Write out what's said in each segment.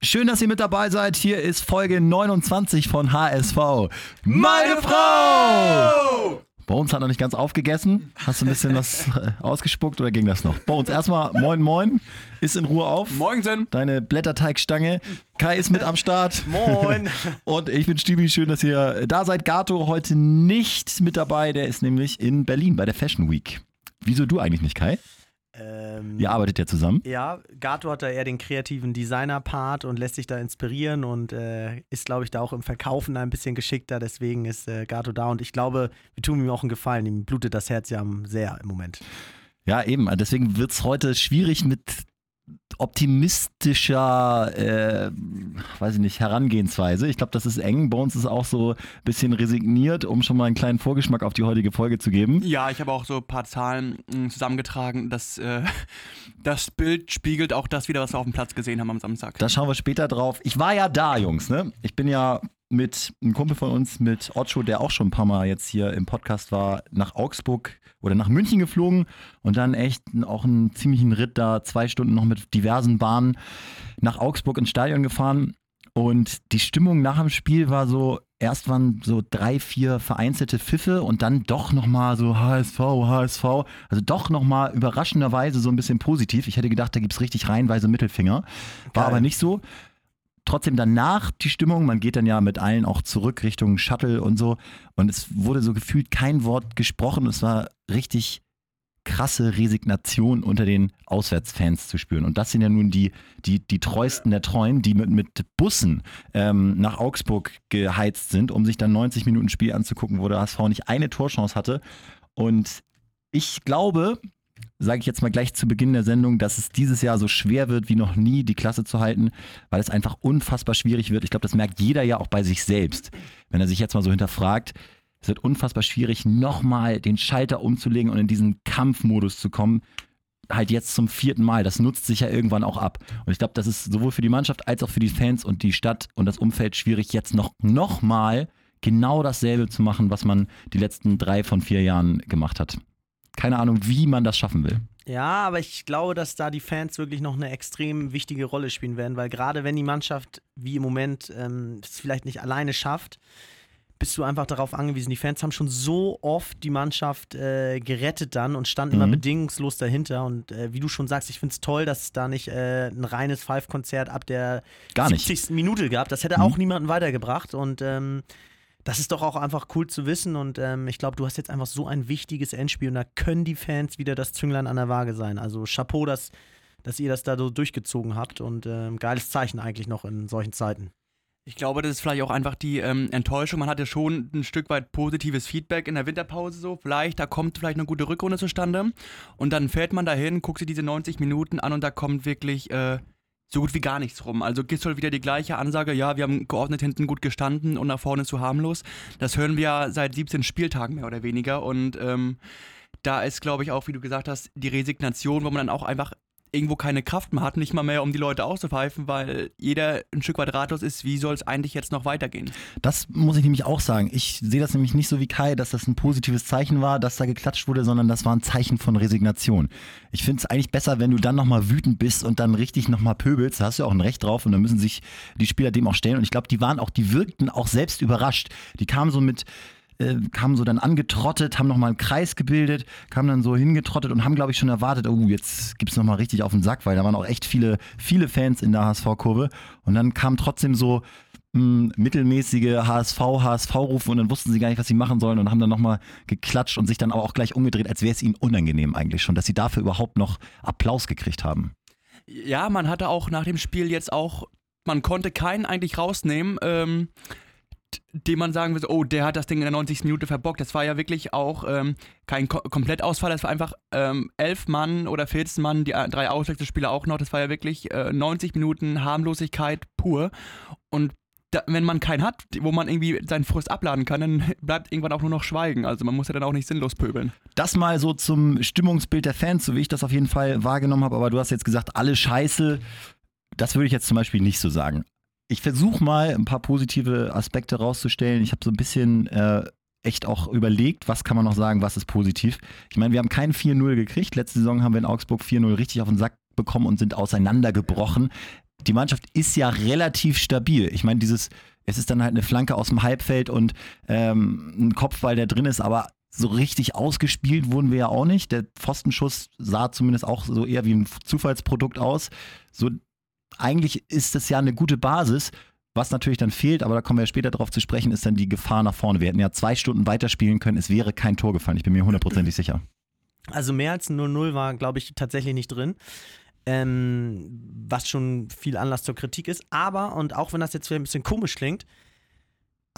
Schön, dass ihr mit dabei seid. Hier ist Folge 29 von HSV. Meine Frau! Bei uns hat noch nicht ganz aufgegessen. Hast du ein bisschen was äh, ausgespuckt oder ging das noch? Bei uns erstmal Moin Moin. Ist in Ruhe auf. Moinsen. Deine Blätterteigstange. Kai ist mit am Start. Moin. Und ich bin Stibi. Schön, dass ihr da seid. Gato heute nicht mit dabei. Der ist nämlich in Berlin bei der Fashion Week. Wieso du eigentlich nicht, Kai? Ähm, Ihr arbeitet ja zusammen. Ja, Gato hat da eher den kreativen Designer-Part und lässt sich da inspirieren und äh, ist, glaube ich, da auch im Verkaufen ein bisschen geschickter. Deswegen ist äh, Gato da und ich glaube, wir tun ihm auch einen Gefallen. Ihm blutet das Herz ja sehr im Moment. Ja, eben. Deswegen wird es heute schwierig mit optimistischer, äh, weiß ich nicht, Herangehensweise. Ich glaube, das ist eng. Uns ist auch so ein bisschen resigniert, um schon mal einen kleinen Vorgeschmack auf die heutige Folge zu geben. Ja, ich habe auch so ein paar Zahlen mh, zusammengetragen. Das, äh, das Bild spiegelt auch das wieder, was wir auf dem Platz gesehen haben am Samstag. Da schauen wir später drauf. Ich war ja da, Jungs, ne? Ich bin ja mit einem Kumpel von uns, mit Ocho, der auch schon ein paar Mal jetzt hier im Podcast war, nach Augsburg oder nach München geflogen und dann echt auch einen ziemlichen Ritt da, zwei Stunden noch mit diversen Bahnen nach Augsburg ins Stadion gefahren. Und die Stimmung nach dem Spiel war so, erst waren so drei, vier vereinzelte Pfiffe und dann doch nochmal so HSV, HSV. Also doch nochmal überraschenderweise so ein bisschen positiv. Ich hätte gedacht, da gibt es richtig reihenweise Mittelfinger. War Geil. aber nicht so trotzdem danach die Stimmung, man geht dann ja mit allen auch zurück Richtung Shuttle und so und es wurde so gefühlt kein Wort gesprochen, es war richtig krasse Resignation unter den Auswärtsfans zu spüren. Und das sind ja nun die, die, die treuesten der Treuen, die mit, mit Bussen ähm, nach Augsburg geheizt sind, um sich dann 90 Minuten Spiel anzugucken, wo der HSV nicht eine Torchance hatte. Und ich glaube, sage ich jetzt mal gleich zu Beginn der Sendung, dass es dieses Jahr so schwer wird wie noch nie, die Klasse zu halten, weil es einfach unfassbar schwierig wird. Ich glaube, das merkt jeder ja auch bei sich selbst, wenn er sich jetzt mal so hinterfragt. Es wird unfassbar schwierig, nochmal den Schalter umzulegen und in diesen Kampfmodus zu kommen. Halt jetzt zum vierten Mal. Das nutzt sich ja irgendwann auch ab. Und ich glaube, das ist sowohl für die Mannschaft als auch für die Fans und die Stadt und das Umfeld schwierig, jetzt noch, noch mal genau dasselbe zu machen, was man die letzten drei von vier Jahren gemacht hat keine Ahnung, wie man das schaffen will. Ja, aber ich glaube, dass da die Fans wirklich noch eine extrem wichtige Rolle spielen werden, weil gerade wenn die Mannschaft wie im Moment ähm, es vielleicht nicht alleine schafft, bist du einfach darauf angewiesen. Die Fans haben schon so oft die Mannschaft äh, gerettet dann und standen Mhm. immer bedingungslos dahinter. Und äh, wie du schon sagst, ich finde es toll, dass es da nicht äh, ein reines Five-Konzert ab der Gar nicht. 70. Minute gab. Das hätte Mhm. auch niemanden weitergebracht. Und ähm, das ist doch auch einfach cool zu wissen. Und ähm, ich glaube, du hast jetzt einfach so ein wichtiges Endspiel und da können die Fans wieder das Zünglein an der Waage sein. Also Chapeau, dass, dass ihr das da so durchgezogen habt und ähm, geiles Zeichen eigentlich noch in solchen Zeiten. Ich glaube, das ist vielleicht auch einfach die ähm, Enttäuschung. Man hatte schon ein Stück weit positives Feedback in der Winterpause so. Vielleicht, da kommt vielleicht eine gute Rückrunde zustande. Und dann fährt man dahin, guckt sich diese 90 Minuten an und da kommt wirklich äh, so gut wie gar nichts rum. Also Gisdol wieder die gleiche Ansage, ja, wir haben geordnet hinten gut gestanden und nach vorne zu harmlos. Das hören wir ja seit 17 Spieltagen mehr oder weniger. Und ähm, da ist, glaube ich, auch, wie du gesagt hast, die Resignation, wo man dann auch einfach irgendwo keine Kraft mehr hat, nicht mal mehr, um die Leute auszupfeifen, weil jeder ein Stück weit ratlos ist, wie soll es eigentlich jetzt noch weitergehen? Das muss ich nämlich auch sagen. Ich sehe das nämlich nicht so wie Kai, dass das ein positives Zeichen war, dass da geklatscht wurde, sondern das war ein Zeichen von Resignation. Ich finde es eigentlich besser, wenn du dann nochmal wütend bist und dann richtig nochmal pöbelst. Da hast du ja auch ein Recht drauf und dann müssen sich die Spieler dem auch stellen. Und ich glaube, die waren auch, die wirkten auch selbst überrascht. Die kamen so mit, äh, kamen so dann angetrottet, haben nochmal einen Kreis gebildet, kamen dann so hingetrottet und haben, glaube ich, schon erwartet, oh, jetzt gibt's noch nochmal richtig auf den Sack, weil da waren auch echt viele, viele Fans in der HSV-Kurve. Und dann kam trotzdem so mh, mittelmäßige HSV, HSV-Rufe und dann wussten sie gar nicht, was sie machen sollen und haben dann nochmal geklatscht und sich dann aber auch gleich umgedreht, als wäre es ihnen unangenehm eigentlich schon, dass sie dafür überhaupt noch Applaus gekriegt haben. Ja, man hatte auch nach dem Spiel jetzt auch, man konnte keinen eigentlich rausnehmen, ähm, dem man sagen würde, oh, der hat das Ding in der 90. Minute verbockt. Das war ja wirklich auch ähm, kein Ko Komplettausfall, das war einfach ähm, elf Mann oder 14 Mann, die äh, drei Auswechselspieler auch noch. Das war ja wirklich äh, 90 Minuten Harmlosigkeit pur. Und da, wenn man keinen hat, wo man irgendwie seinen Frust abladen kann, dann bleibt irgendwann auch nur noch Schweigen. Also man muss ja dann auch nicht sinnlos pöbeln. Das mal so zum Stimmungsbild der Fans, so wie ich das auf jeden Fall wahrgenommen habe. Aber du hast jetzt gesagt, alle scheiße. Das würde ich jetzt zum Beispiel nicht so sagen. Ich versuche mal ein paar positive Aspekte rauszustellen. Ich habe so ein bisschen äh, echt auch überlegt, was kann man noch sagen, was ist positiv. Ich meine, wir haben kein 4-0 gekriegt. Letzte Saison haben wir in Augsburg 4-0 richtig auf den Sack bekommen und sind auseinandergebrochen. die Mannschaft ist ja relativ stabil. Ich meine, dieses, es ist dann halt eine Flanke aus dem Halbfeld und ähm, ein Kopfball, der drin ist, aber so richtig ausgespielt wurden wir ja auch nicht. Der Pfostenschuss sah zumindest auch so eher wie ein Zufallsprodukt aus. So, eigentlich ist das ja eine gute Basis. Was natürlich dann fehlt, aber da kommen wir ja später darauf zu sprechen, ist dann die Gefahr nach vorne. Wir hätten ja zwei Stunden weiterspielen können, es wäre kein Tor gefallen. Ich bin mir hundertprozentig sicher. Also mehr als 0-0 war, glaube ich, tatsächlich nicht drin. Ähm, was schon viel Anlass zur Kritik ist. Aber, und auch wenn das jetzt wieder ein bisschen komisch klingt,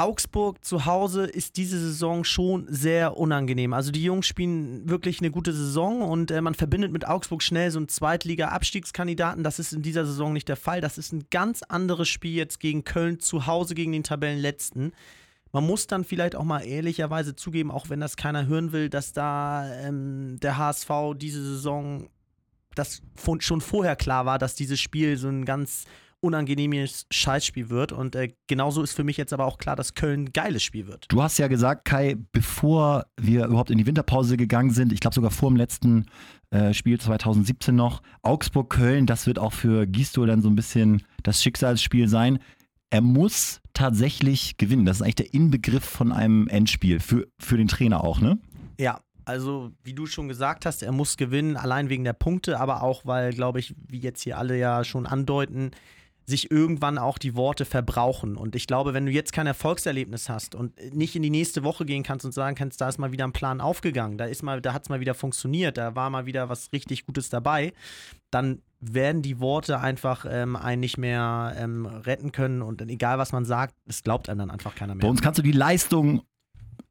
Augsburg zu Hause ist diese Saison schon sehr unangenehm. Also die Jungs spielen wirklich eine gute Saison und äh, man verbindet mit Augsburg schnell so einen Zweitliga-Abstiegskandidaten. Das ist in dieser Saison nicht der Fall. Das ist ein ganz anderes Spiel jetzt gegen Köln zu Hause gegen den Tabellenletzten. Man muss dann vielleicht auch mal ehrlicherweise zugeben, auch wenn das keiner hören will, dass da ähm, der HSV diese Saison, das schon vorher klar war, dass dieses Spiel so ein ganz unangenehmes Scheißspiel wird. Und äh, genauso ist für mich jetzt aber auch klar, dass Köln ein geiles Spiel wird. Du hast ja gesagt, Kai, bevor wir überhaupt in die Winterpause gegangen sind, ich glaube sogar vor dem letzten äh, Spiel 2017 noch, Augsburg-Köln, das wird auch für Gistol dann so ein bisschen das Schicksalsspiel sein. Er muss tatsächlich gewinnen. Das ist eigentlich der Inbegriff von einem Endspiel, für, für den Trainer auch, ne? Ja, also, wie du schon gesagt hast, er muss gewinnen, allein wegen der Punkte, aber auch, weil, glaube ich, wie jetzt hier alle ja schon andeuten, sich irgendwann auch die Worte verbrauchen. Und ich glaube, wenn du jetzt kein Erfolgserlebnis hast und nicht in die nächste Woche gehen kannst und sagen kannst, da ist mal wieder ein Plan aufgegangen, da da hat es mal wieder funktioniert, da war mal wieder was richtig Gutes dabei, dann werden die Worte einfach ähm, einen nicht mehr ähm, retten können und egal was man sagt, es glaubt einem dann einfach keiner mehr. Bei uns kannst du die Leistung,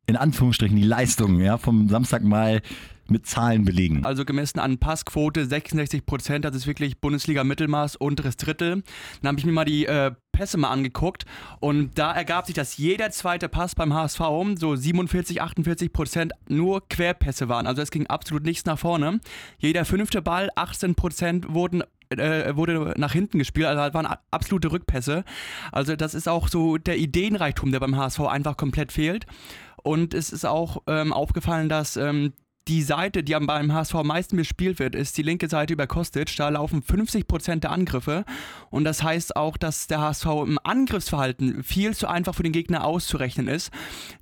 in Anführungsstrichen die Leistung, ja, vom Samstag mal mit Zahlen belegen. Also gemessen an Passquote 66 Prozent, das ist wirklich Bundesliga-Mittelmaß, unteres Drittel. Dann habe ich mir mal die äh, Pässe mal angeguckt und da ergab sich, dass jeder zweite Pass beim HSV so 47, 48 Prozent nur Querpässe waren. Also es ging absolut nichts nach vorne. Jeder fünfte Ball, 18 Prozent wurden äh, wurde nach hinten gespielt, also das waren absolute Rückpässe. Also das ist auch so der Ideenreichtum, der beim HSV einfach komplett fehlt. Und es ist auch ähm, aufgefallen, dass ähm, die Seite, die beim HSV am meisten bespielt wird, ist die linke Seite über Kostic. Da laufen 50% der Angriffe. Und das heißt auch, dass der HSV im Angriffsverhalten viel zu einfach für den Gegner auszurechnen ist,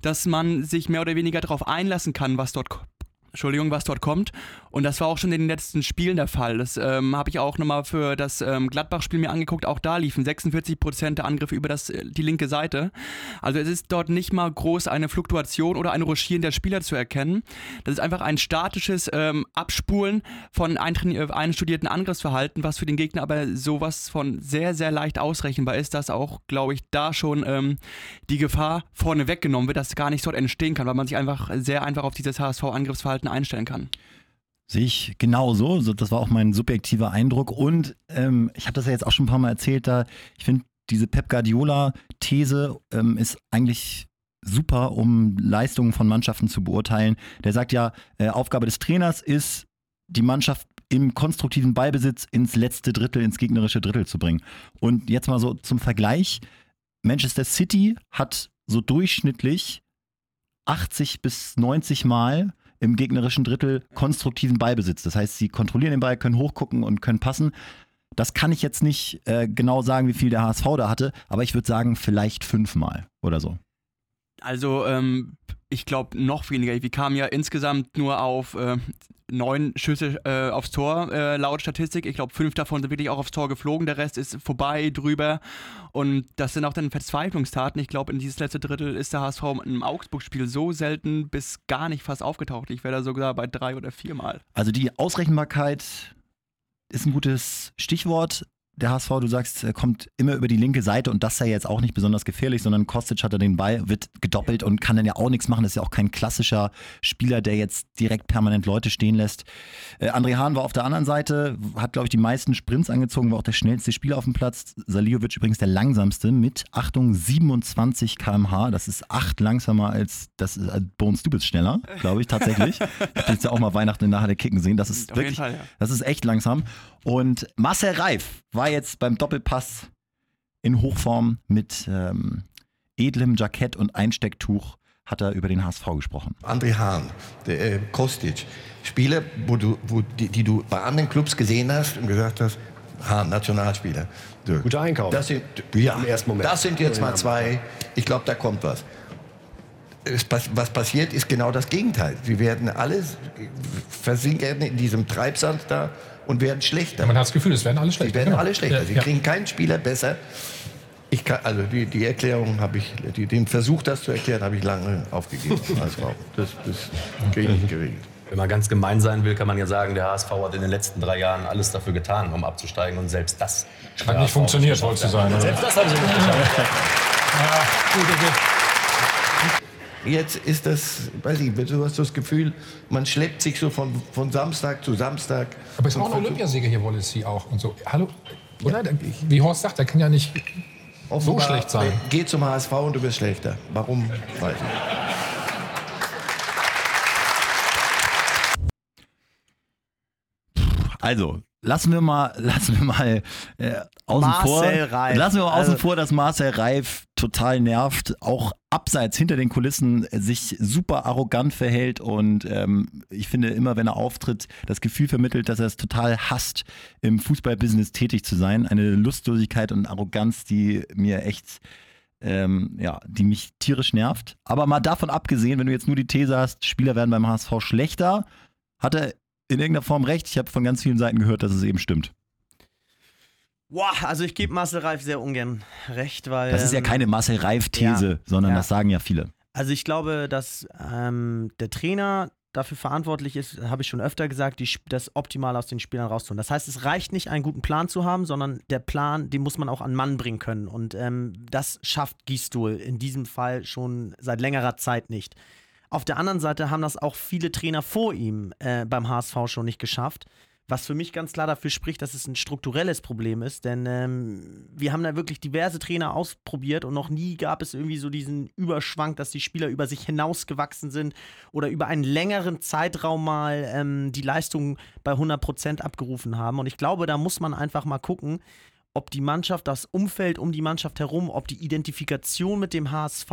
dass man sich mehr oder weniger darauf einlassen kann, was dort Entschuldigung, was dort kommt. Und das war auch schon in den letzten Spielen der Fall. Das ähm, habe ich auch nochmal für das ähm, Gladbach-Spiel mir angeguckt. Auch da liefen 46 Prozent der Angriffe über das, äh, die linke Seite. Also es ist dort nicht mal groß eine Fluktuation oder ein Ruschieren der Spieler zu erkennen. Das ist einfach ein statisches ähm, Abspulen von äh, einstudierten Angriffsverhalten, was für den Gegner aber sowas von sehr, sehr leicht ausrechenbar ist, dass auch, glaube ich, da schon ähm, die Gefahr vorne weggenommen wird, dass gar nichts dort entstehen kann, weil man sich einfach sehr einfach auf dieses HSV-Angriffsverhalten einstellen kann. Sehe ich genauso. Das war auch mein subjektiver Eindruck. Und ähm, ich habe das ja jetzt auch schon ein paar Mal erzählt, da ich finde, diese Pep Guardiola-These ähm, ist eigentlich super, um Leistungen von Mannschaften zu beurteilen. Der sagt ja, äh, Aufgabe des Trainers ist, die Mannschaft im konstruktiven Ballbesitz ins letzte Drittel, ins gegnerische Drittel zu bringen. Und jetzt mal so zum Vergleich. Manchester City hat so durchschnittlich 80 bis 90 Mal im gegnerischen Drittel konstruktiven Ballbesitz. Das heißt, sie kontrollieren den Ball, können hochgucken und können passen. Das kann ich jetzt nicht äh, genau sagen, wie viel der HSV da hatte, aber ich würde sagen, vielleicht fünfmal oder so. Also, ähm, ich glaube noch weniger. Wir kamen ja insgesamt nur auf äh, neun Schüsse äh, aufs Tor äh, laut Statistik. Ich glaube, fünf davon sind wirklich auch aufs Tor geflogen. Der Rest ist vorbei, drüber. Und das sind auch dann Verzweiflungstaten. Ich glaube, in dieses letzte Drittel ist der HSV im Augsburg-Spiel so selten bis gar nicht fast aufgetaucht. Ich wäre da sogar bei drei oder vier Mal. Also die Ausrechenbarkeit ist ein gutes Stichwort der HSV, du sagst, er kommt immer über die linke Seite und das sei jetzt auch nicht besonders gefährlich, sondern Kostic hat er den Ball, wird gedoppelt und kann dann ja auch nichts machen. Das ist ja auch kein klassischer Spieler, der jetzt direkt permanent Leute stehen lässt. Äh, André Hahn war auf der anderen Seite, hat, glaube ich, die meisten Sprints angezogen, war auch der schnellste Spieler auf dem Platz. Saliovic übrigens der langsamste mit, Achtung, 27 km/h. Das ist acht langsamer als das ist, äh, Bones Stubitz schneller, glaube ich, tatsächlich. ich habe jetzt ja auch mal Weihnachten in der kicken sehen. Das ist auf wirklich, Fall, ja. das ist echt langsam. Und Marcel Reif war jetzt beim Doppelpass in Hochform mit ähm, edlem Jackett und Einstecktuch hat er über den HSV gesprochen. André Hahn, der, äh, Kostic, Spieler, wo du, wo, die, die, du bei anderen Clubs gesehen hast und gehört hast, Hahn, Nationalspieler. Dirk. Guter Einkauf. Das sind, ja, Im ersten Moment. Das sind jetzt mal zwei. Ich glaube, da kommt was. Es, pass- was passiert, ist genau das Gegenteil. Sie werden alles versinken in diesem Treibsand da und werden schlechter. Man hat das Gefühl, es werden alle schlechter. Sie werden genau. alle schlechter. Ja, Sie ja. kriegen keinen Spieler besser. Ich kann, also die, die Erklärung habe ich, die, den Versuch, das zu erklären, habe ich lange aufgegeben. Das, das kriege ich nicht geregelt. Wenn man ganz gemein sein will, kann man ja sagen, der HSV hat in den letzten drei Jahren alles dafür getan, um abzusteigen und selbst das Hat nicht funktioniert, wolltest du sagen. Oder? Selbst das haben sie nicht geschafft. Ja, gut, okay. Jetzt ist das, weiß ich, du hast das Gefühl, man schleppt sich so von, von Samstag zu Samstag. Aber ist auch ein Olympiasieger hier, Wallacey auch und so. Hallo? Oder? Wie Horst sagt, der kann ja nicht so schlecht sein. Geh zum HSV und du wirst schlechter. Warum? Weiß ich. nicht. Also, lassen wir mal, lassen wir mal äh, außen Marcel vor. Reif. Lassen wir mal außen Also- vor, dass Marcel Reif total nervt, auch abseits hinter den Kulissen sich super arrogant verhält und ähm, ich finde immer, wenn er auftritt, das Gefühl vermittelt, dass er es total hasst, im Fußballbusiness tätig zu sein. Eine Lustlosigkeit und Arroganz, die mir echt ähm, ja, die mich tierisch nervt. Aber mal davon abgesehen, wenn du jetzt nur die These hast, Spieler werden beim HSV schlechter, hat er in irgendeiner Form recht. Ich habe von ganz vielen Seiten gehört, dass es eben stimmt. Boah, also ich gebe Marcel Reif sehr ungern recht, weil. Das ist ja ähm, keine Marcel Reif-These, ja, sondern ja. das sagen ja viele. Also ich glaube, dass ähm, der Trainer dafür verantwortlich ist, habe ich schon öfter gesagt, die, das optimal aus den Spielern rauszuholen. Das heißt, es reicht nicht, einen guten Plan zu haben, sondern der Plan, den muss man auch an Mann bringen können. Und ähm, das schafft Gistol in diesem Fall schon seit längerer Zeit nicht. Auf der anderen Seite haben das auch viele Trainer vor ihm äh, beim HSV schon nicht geschafft. Was für mich ganz klar dafür spricht, dass es ein strukturelles Problem ist, denn ähm, wir haben da wirklich diverse Trainer ausprobiert und noch nie gab es irgendwie so diesen Überschwank, dass die Spieler über sich hinausgewachsen sind oder über einen längeren Zeitraum mal ähm, die Leistung bei 100% abgerufen haben. Und ich glaube, da muss man einfach mal gucken, ob die Mannschaft, das Umfeld um die Mannschaft herum, ob die Identifikation mit dem HSV,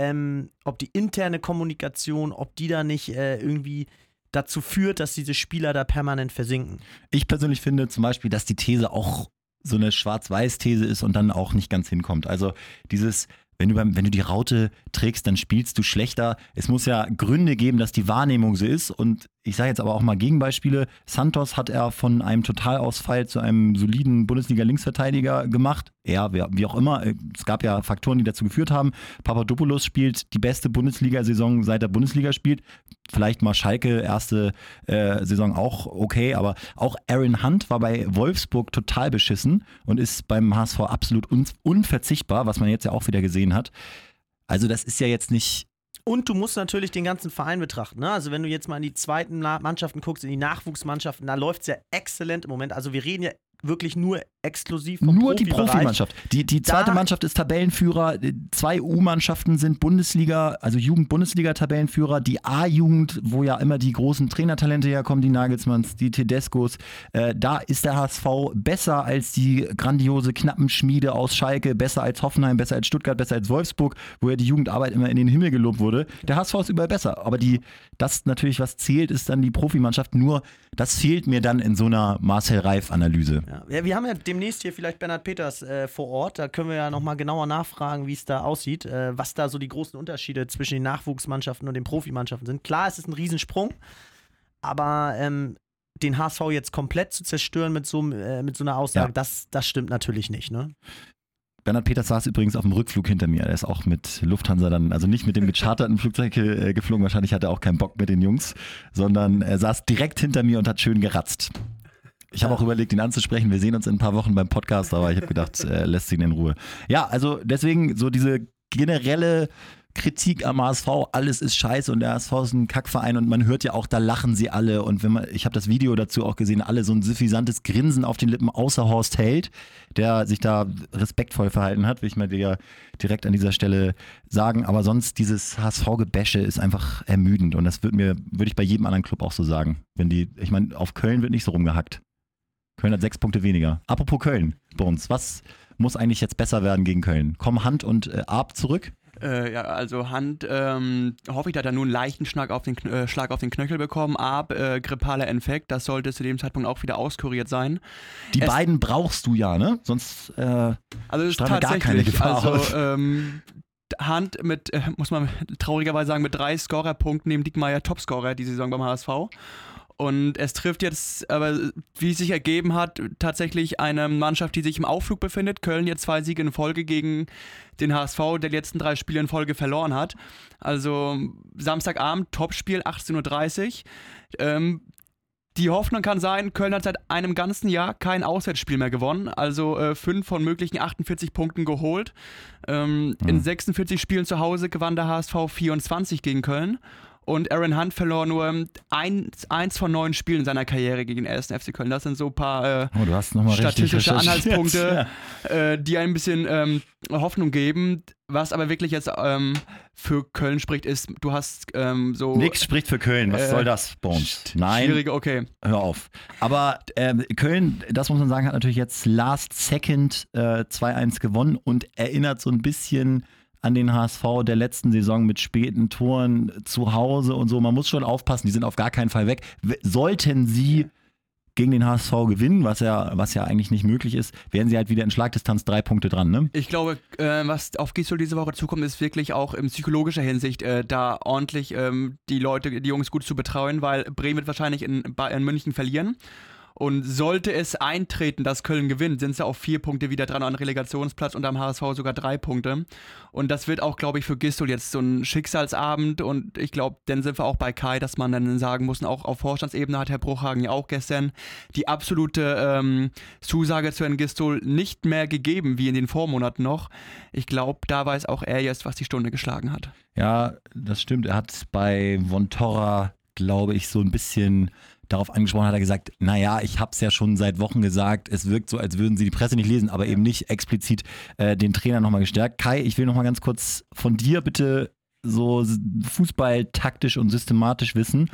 ähm, ob die interne Kommunikation, ob die da nicht äh, irgendwie dazu führt, dass diese Spieler da permanent versinken. Ich persönlich finde zum Beispiel, dass die These auch so eine Schwarz-Weiß-These ist und dann auch nicht ganz hinkommt. Also dieses, wenn du, beim, wenn du die Raute trägst, dann spielst du schlechter. Es muss ja Gründe geben, dass die Wahrnehmung so ist. Und ich sage jetzt aber auch mal Gegenbeispiele. Santos hat er von einem Totalausfall zu einem soliden Bundesliga-Linksverteidiger gemacht. Er, wie, auch immer. Es gab ja Faktoren, die dazu geführt haben. Papadopoulos spielt die beste Bundesliga-Saison, seit er Bundesliga spielt. Vielleicht mal Schalke, erste äh, Saison auch okay, aber auch Aaron Hunt war bei Wolfsburg total beschissen und ist beim HSV absolut un unverzichtbar, was man jetzt ja auch wieder gesehen hat. Also das ist ja jetzt nicht Und du musst natürlich den ganzen Verein betrachten. Ne? Also wenn du jetzt mal in die zweiten Mannschaften guckst, in die Nachwuchsmannschaften, da läuft es ja exzellent im Moment. Also wir reden ja wirklich nur exklusiv vom Nur die. Profimannschaft. Die, die zweite Da- Mannschaft ist Tabellenführer. Zwei U-Mannschaften sind Bundesliga, also Jugend-Bundesliga-Tabellenführer. Die A-Jugend, wo ja immer die großen Trainertalente herkommen, die Nagelsmanns, die Tedescos. Äh, da ist der HSV besser als die grandiose Knappenschmiede aus Schalke, besser als Hoffenheim, besser als Stuttgart, besser als Wolfsburg, wo ja die Jugendarbeit immer in den Himmel gelobt wurde. Der HSV ist überall besser. Aber die, das natürlich, was zählt, ist dann die Profimannschaft. Nur, das fehlt mir dann in so einer Marcel Reif-Analyse. Ja, wir haben ja demnächst hier vielleicht Bernhard Peters äh, vor Ort. Da können wir ja nochmal genauer nachfragen, wie es da aussieht, äh, was da so die großen Unterschiede zwischen den Nachwuchsmannschaften und den Profimannschaften sind. Klar, es ist ein Riesensprung, aber ähm, den HSV jetzt komplett zu zerstören mit so, äh, mit so einer Aussage, Ja. das, das stimmt natürlich nicht. Ne? Bernhard Peters saß übrigens auf dem Rückflug hinter mir. Er ist auch mit Lufthansa dann, also nicht mit dem gecharterten Flugzeug äh, geflogen. Wahrscheinlich hatte er auch keinen Bock mit den Jungs, sondern er saß direkt hinter mir und hat schön geratzt. Ich habe auch überlegt, ihn anzusprechen. Wir sehen uns in ein paar Wochen beim Podcast, aber ich habe gedacht, äh, lässt ihn in Ruhe. Ja, also deswegen so diese generelle Kritik am HSV, alles ist scheiße und der HSV ist ein Kackverein und man hört ja auch, da lachen sie alle und wenn man, ich habe das Video dazu auch gesehen, alle so ein suffisantes Grinsen auf den Lippen, außer Horst Held, der sich da respektvoll verhalten hat, will ich mal dir direkt an dieser Stelle sagen, aber sonst dieses HSV-Gebäsche ist einfach ermüdend und das würde mir, würde ich bei jedem anderen Club auch so sagen, wenn die, ich meine, auf Köln wird nicht so rumgehackt. Köln hat sechs Punkte weniger. Apropos Köln bei uns, was muss eigentlich jetzt besser werden gegen Köln? Kommen Hand und äh, Arp zurück? Äh, ja, also Hand ähm, hoffe ich, dass er nur einen leichten Schlag auf den, äh, Schlag auf den Knöchel bekommen. Ab, äh, grippaler Infekt, das sollte zu dem Zeitpunkt auch wieder auskuriert sein. Die es beiden brauchst du ja, ne? Sonst äh, also gar keine Gefahr also, ähm, Hand mit, äh, muss man traurigerweise sagen, mit drei Scorerpunkten neben Dickmeyer Topscorer die Saison beim HSV. Und es trifft jetzt, aber wie es sich ergeben hat, tatsächlich eine Mannschaft, die sich im Auflug befindet. Köln jetzt zwei Siege in Folge gegen den HSV, der die letzten drei Spiele in Folge verloren hat. Also Samstagabend, Topspiel, 18.30 Uhr. Ähm, die Hoffnung kann sein, Köln hat seit einem ganzen Jahr kein Auswärtsspiel mehr gewonnen, also äh, fünf von möglichen 48 Punkten geholt. Ähm, mhm. In 46 Spielen zu Hause gewann der HSV 24 gegen Köln und Aaron Hunt verlor nur eins, eins von neun Spielen in seiner Karriere gegen den 1. FC Köln. Das sind so ein paar äh, oh, statistische Anhaltspunkte, ja. äh, die ein bisschen ähm, Hoffnung geben. Was aber wirklich jetzt ähm, für Köln spricht, ist, du hast ähm, so. Nix spricht für Köln. Was äh, soll das, Bones? Nein. Schwierige, okay. Hör auf. Aber ähm, Köln, das muss man sagen, hat natürlich jetzt Last Second äh, 2-1 gewonnen und erinnert so ein bisschen an den HSV der letzten Saison mit späten Toren zu Hause und so. Man muss schon aufpassen, die sind auf gar keinen Fall weg. Sollten sie gegen den HSV gewinnen, was ja, was ja eigentlich nicht möglich ist, werden sie halt wieder in Schlagdistanz drei Punkte dran. Ne? Ich glaube, äh, was auf Gisdol diese Woche zukommt, ist wirklich auch in psychologischer Hinsicht äh, da ordentlich ähm, die Leute, die Jungs gut zu betreuen, weil Bremen wird wahrscheinlich in, in München verlieren. Und sollte es eintreten, dass Köln gewinnt, sind sie auf vier Punkte wieder dran an Relegationsplatz und am HSV sogar drei Punkte. Und das wird auch, glaube ich, für Gistol jetzt so ein Schicksalsabend. Und ich glaube, dann sind wir auch bei Kai, dass man dann sagen muss, auch auf Vorstandsebene hat Herr Bruchhagen ja auch gestern die absolute ähm, Zusage zu Herrn Gistol nicht mehr gegeben, wie in den Vormonaten noch. Ich glaube, da weiß auch er jetzt, was die Stunde geschlagen hat. Ja, das stimmt. Er hat bei Von Torra, glaube ich, so ein bisschen darauf angesprochen hat er gesagt, naja, ich habe es ja schon seit Wochen gesagt, es wirkt so, als würden sie die Presse nicht lesen, aber eben nicht explizit äh, den Trainer nochmal gestärkt. Kai, ich will nochmal ganz kurz von dir bitte so Fußball taktisch und systematisch wissen,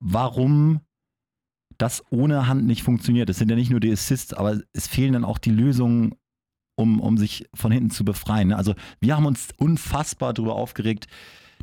warum das ohne Hand nicht funktioniert. Es sind ja nicht nur die Assists, aber es fehlen dann auch die Lösungen, um, um sich von hinten zu befreien. Also wir haben uns unfassbar darüber aufgeregt,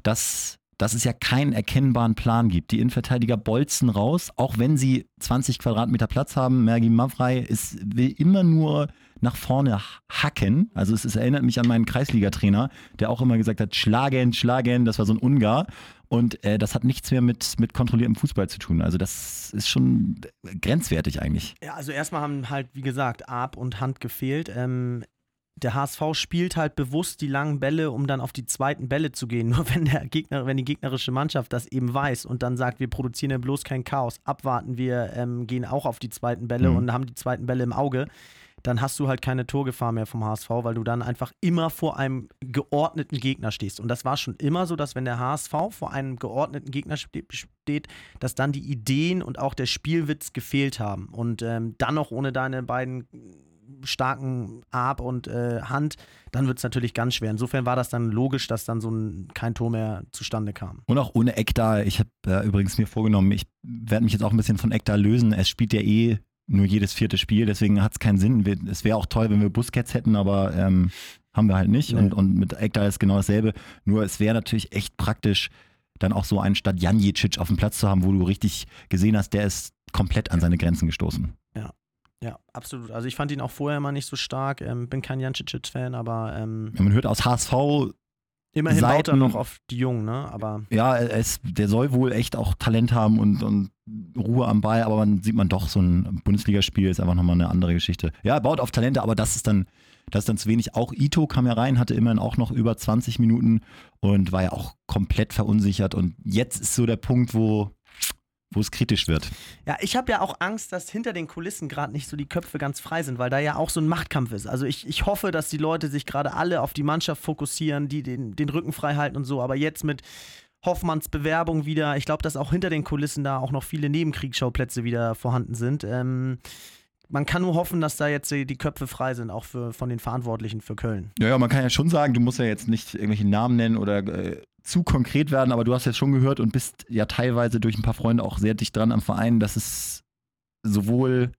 dass dass es ja keinen erkennbaren Plan gibt. Die Innenverteidiger bolzen raus, auch wenn sie 20 Quadratmeter Platz haben. Mergi Mavrei ist, will immer nur nach vorne hacken. Also es, es erinnert mich an meinen Kreisliga-Trainer, der auch immer gesagt hat, schlagen, schlagen, das war so ein Ungar. Und äh, das hat nichts mehr mit, mit kontrolliertem Fußball zu tun. Also das ist schon grenzwertig eigentlich. Ja, also erstmal haben halt, wie gesagt, Ab und Hand gefehlt. Ähm, der HSV spielt halt bewusst die langen Bälle, um dann auf die zweiten Bälle zu gehen. Nur wenn der Gegner, wenn die gegnerische Mannschaft das eben weiß und dann sagt, wir produzieren ja bloß kein Chaos, abwarten, wir ähm, gehen auch auf die zweiten Bälle mhm. und haben die zweiten Bälle im Auge, dann hast du halt keine Torgefahr mehr vom HSV, weil du dann einfach immer vor einem geordneten Gegner stehst. Und das war schon immer so, dass wenn der HSV vor einem geordneten Gegner steht, dass dann die Ideen und auch der Spielwitz gefehlt haben. Und ähm, dann noch ohne deine beiden starken Ab und äh, Hand, dann wird es natürlich ganz schwer. Insofern war das dann logisch, dass dann so ein, kein Tor mehr zustande kam. Und auch ohne Ekta, ich habe äh, übrigens mir vorgenommen, ich werde mich jetzt auch ein bisschen von Ekta lösen. Es spielt ja eh nur jedes vierte Spiel, deswegen hat es keinen Sinn. Es wäre auch toll, wenn wir Busquets hätten, aber ähm, haben wir halt nicht. Nee. Und, und mit Ekta ist genau dasselbe. Nur es wäre natürlich echt praktisch, dann auch so einen statt Janjicic auf dem Platz zu haben, wo du richtig gesehen hast, der ist komplett an seine Grenzen gestoßen. Ja. Absolut. Also ich fand ihn auch vorher immer nicht so stark. Ähm, bin kein Jancic-Fan, aber. Ähm, ja, man hört aus HSV. Immerhin Seiten, baut er noch auf die Jungen, ne? Aber ja, er ist, der soll wohl echt auch Talent haben und, und Ruhe am Ball, aber man sieht man doch, so ein Bundesligaspiel ist einfach nochmal eine andere Geschichte. Ja, er baut auf Talente, aber das ist dann, das ist dann zu wenig. Auch Ito kam ja rein, hatte immerhin auch noch über 20 Minuten und war ja auch komplett verunsichert. Und jetzt ist so der Punkt, wo wo es kritisch wird. Ja, ich habe ja auch Angst, dass hinter den Kulissen gerade nicht so die Köpfe ganz frei sind, weil da ja auch so ein Machtkampf ist. Also ich, ich hoffe, dass die Leute sich gerade alle auf die Mannschaft fokussieren, die den, den Rücken frei halten und so. Aber jetzt mit Hoffmanns Bewerbung wieder, ich glaube, dass auch hinter den Kulissen da auch noch viele Nebenkriegsschauplätze wieder vorhanden sind. Ähm, man kann nur hoffen, dass da jetzt die Köpfe frei sind, auch für, von den Verantwortlichen für Köln. Ja, ja, man kann ja schon sagen, du musst ja jetzt nicht irgendwelche Namen nennen oder äh, zu konkret werden, aber du hast jetzt schon gehört und bist ja teilweise durch ein paar Freunde auch sehr dicht dran am Verein, dass es sowohl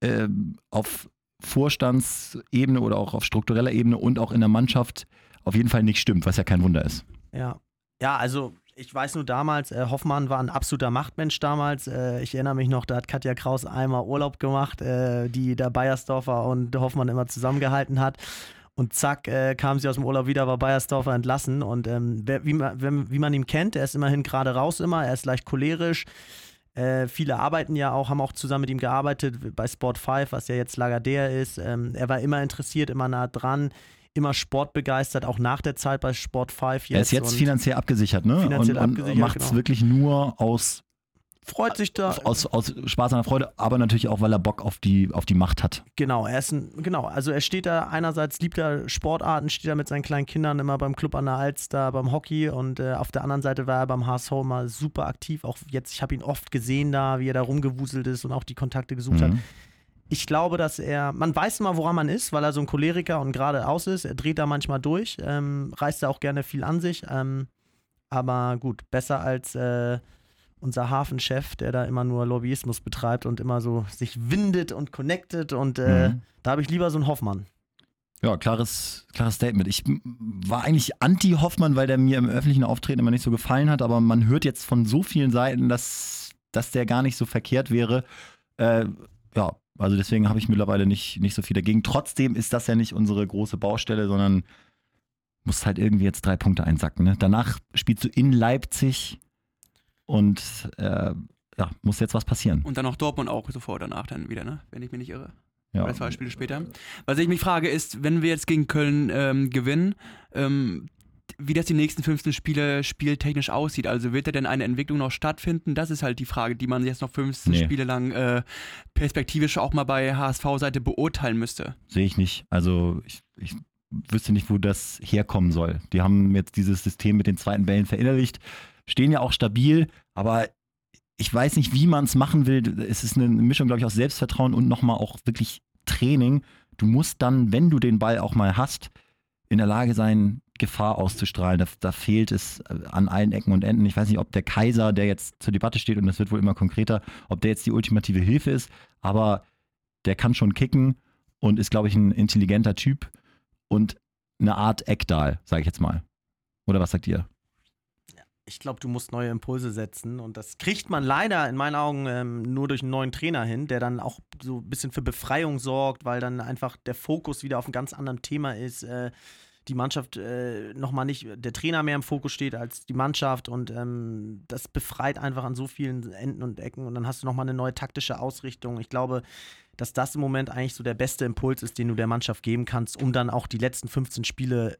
äh, auf Vorstandsebene oder auch auf struktureller Ebene und auch in der Mannschaft auf jeden Fall nicht stimmt, was ja kein Wunder ist. Ja. Ja, also ich weiß nur damals, äh, Hoffmann war ein absoluter Machtmensch damals. Äh, ich erinnere mich noch, da hat Katja Kraus einmal Urlaub gemacht, äh, die der Bayersdorfer und Hoffmann immer zusammengehalten hat. Und zack, äh, kam sie aus dem Urlaub wieder, war Bayersdorfer entlassen. Und ähm, wer, wie, man, wie man ihn kennt, er ist immerhin gerade raus immer, er ist leicht cholerisch. Äh, viele arbeiten ja auch, haben auch zusammen mit ihm gearbeitet bei Sport 5, was ja jetzt Lagardère ist. Ähm, er war immer interessiert, immer nah dran immer sportbegeistert, auch nach der Zeit bei Sport 5 jetzt. Er ist jetzt finanziell abgesichert, ne? Finanziell und, und macht es genau. wirklich nur aus freut sich da. Aus, aus Spaß an der Freude, aber natürlich auch, weil er Bock auf die, auf die Macht hat. Genau, er ist ein, genau, also er steht da einerseits liebt er Sportarten, steht da mit seinen kleinen Kindern immer beim Club an der Alster, beim Hockey und äh, auf der anderen Seite war er beim HSV immer super aktiv. Auch jetzt, ich habe ihn oft gesehen da, wie er da rumgewuselt ist und auch die Kontakte gesucht Mhm. hat. Ich glaube, dass er, man weiß immer, woran man ist, weil er so ein Choleriker und geradeaus ist. Er dreht da manchmal durch, ähm, reißt da auch gerne viel an sich. Ähm, aber gut, besser als äh, unser Hafenchef, der da immer nur Lobbyismus betreibt und immer so sich windet und connected. Und äh, Mhm. da habe ich lieber so einen Hoffmann. Ja, klares, klares Statement. Ich war eigentlich anti-Hoffmann, weil der mir im öffentlichen Auftreten immer nicht so gefallen hat, aber man hört jetzt von so vielen Seiten, dass, dass der gar nicht so verkehrt wäre. Äh, ja, also deswegen habe ich mittlerweile nicht, nicht so viel dagegen. Trotzdem ist das ja nicht unsere große Baustelle, sondern muss halt irgendwie jetzt drei Punkte einsacken. Ne? Danach spielst du in Leipzig und äh, ja, muss jetzt was passieren. Und dann auch Dortmund auch sofort danach dann wieder, ne? Wenn ich mich nicht irre. Ja. Oder zwei Spiele später. Was ich mich frage ist, wenn wir jetzt gegen Köln ähm, gewinnen, ähm, wie das die nächsten 15 Spiele spieltechnisch aussieht. Also wird da denn eine Entwicklung noch stattfinden? Das ist halt die Frage, die man jetzt noch 15 Nee. Spiele lang äh, perspektivisch auch mal bei HSV-Seite beurteilen müsste. Sehe ich nicht. Also ich, ich wüsste nicht, wo das herkommen soll. Die haben jetzt dieses System mit den zweiten Bällen verinnerlicht, stehen ja auch stabil, aber ich weiß nicht, wie man es machen will. Es ist eine Mischung, glaube ich, aus Selbstvertrauen und nochmal auch wirklich Training. Du musst dann, wenn du den Ball auch mal hast, in der Lage sein, Gefahr auszustrahlen. Da, da fehlt es äh, an allen Ecken und Enden. Ich weiß nicht, ob der Kaiser, der jetzt zur Debatte steht, und das wird wohl immer konkreter, ob der jetzt die ultimative Hilfe ist, aber der kann schon kicken und ist, glaube ich, ein intelligenter Typ und eine Art Eckdahl, sage ich jetzt mal. Oder was sagt ihr? Ich glaube, du musst neue Impulse setzen und das kriegt man leider in meinen Augen ähm, nur durch einen neuen Trainer hin, der dann auch so ein bisschen für Befreiung sorgt, weil dann einfach der Fokus wieder auf einem ganz anderen Thema ist. Äh, die Mannschaft äh, nochmal nicht, der Trainer mehr im Fokus steht als die Mannschaft und ähm, das befreit einfach an so vielen Enden und Ecken und dann hast du nochmal eine neue taktische Ausrichtung. Ich glaube, dass das im Moment eigentlich so der beste Impuls ist, den du der Mannschaft geben kannst, um dann auch die letzten 15 Spiele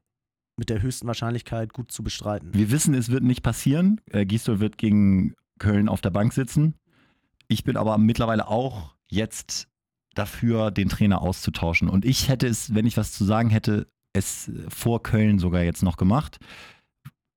mit der höchsten Wahrscheinlichkeit gut zu bestreiten. Wir wissen, es wird nicht passieren. Äh, Gisdol wird gegen Köln auf der Bank sitzen. Ich bin aber mittlerweile auch jetzt dafür, den Trainer auszutauschen. Und ich hätte es, wenn ich was zu sagen hätte, es vor Köln sogar jetzt noch gemacht,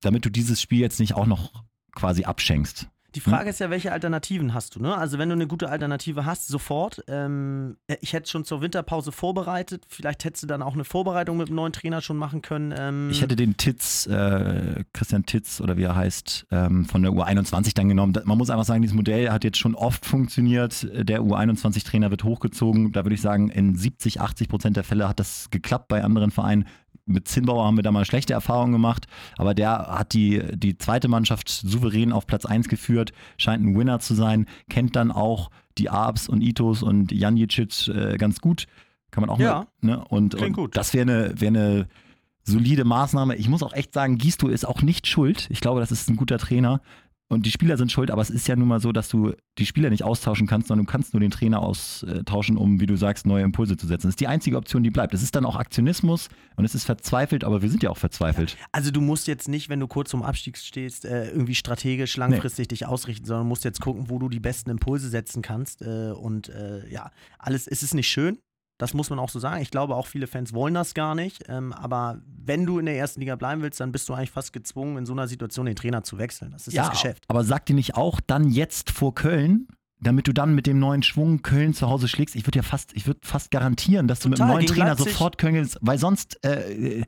damit du dieses Spiel jetzt nicht auch noch quasi abschenkst. Die Frage ist ja, welche Alternativen hast du? Ne? Also wenn du eine gute Alternative hast, sofort. Ähm, ich hätte schon zur Winterpause vorbereitet. Vielleicht hättest du dann auch eine Vorbereitung mit dem neuen Trainer schon machen können. Ähm, Ich hätte den Titz, äh, Christian Titz oder wie er heißt, ähm, von der U21 dann genommen. Man muss einfach sagen, dieses Modell hat jetzt schon oft funktioniert. Der U21-Trainer wird hochgezogen. Da würde ich sagen, in 70, 80 Prozent der Fälle hat das geklappt bei anderen Vereinen. Mit Zinnbauer haben wir da mal schlechte Erfahrungen gemacht, aber der hat die, die zweite Mannschaft souverän auf Platz 1 geführt, scheint ein Winner zu sein, kennt dann auch die Abs und Itos und Janjicic äh, ganz gut. Kann man auch Ja, mal. Ne? Und, klingt und gut. das wäre eine, wär eine solide Maßnahme. Ich muss auch echt sagen, Gisto ist auch nicht schuld. Ich glaube, das ist ein guter Trainer. Und die Spieler sind schuld, aber es ist ja nun mal so, dass du die Spieler nicht austauschen kannst, sondern du kannst nur den Trainer austauschen, um, wie du sagst, neue Impulse zu setzen. Das ist die einzige Option, die bleibt. Es ist dann auch Aktionismus und es ist verzweifelt, aber wir sind ja auch verzweifelt. also du musst jetzt nicht, wenn du kurz vorm Abstieg stehst, äh, irgendwie strategisch langfristig dich ausrichten, sondern musst jetzt gucken, wo du die besten Impulse setzen kannst. Äh, und äh, ja, alles, es ist nicht schön. Das muss man auch so sagen. Ich glaube, auch viele Fans wollen das gar nicht. Ähm, aber wenn du in der ersten Liga bleiben willst, dann bist du eigentlich fast gezwungen, in so einer Situation den Trainer zu wechseln. Das ist das Geschäft. aber sagt dir nicht auch dann jetzt vor Köln, damit du dann mit dem neuen Schwung Köln zu Hause schlägst? Ich würde ja fast, ich würde fast garantieren, dass du mit dem Total, neuen Trainer Leipzig. sofort Köln weil sonst, äh, äh,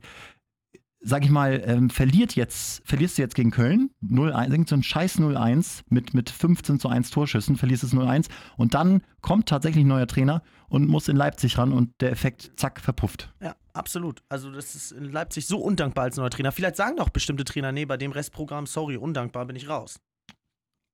sag ich mal, ähm, verliert jetzt, verlierst du jetzt gegen Köln 0-1, irgend so ein scheiß 0-1 mit, mit 15 zu 1 Torschüssen, verlierst es 0-1 und dann kommt tatsächlich ein neuer Trainer und muss in Leipzig ran und der Effekt, zack, verpufft. Ja, absolut. Also das ist in Leipzig so undankbar als neuer Trainer. Vielleicht sagen doch bestimmte Trainer, nee, bei dem Restprogramm, sorry, undankbar bin ich raus.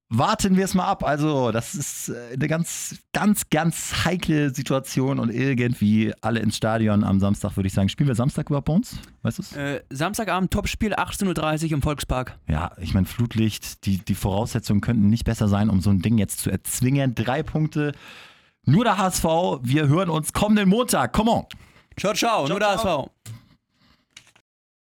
Warten wir es mal ab. Also, das ist äh, eine ganz, ganz, ganz heikle Situation und irgendwie alle ins Stadion am Samstag, würde ich sagen. Spielen wir Samstag überhaupt bei uns? Weißt du es? Äh, Samstagabend Topspiel, 18.30 Uhr im Volkspark. Ja, ich meine, Flutlicht, die, die Voraussetzungen könnten nicht besser sein, um so ein Ding jetzt zu erzwingen. Drei Punkte. Nur der HSV. Wir hören uns kommenden Montag. Come on. Ciao, ciao, nur der HSV.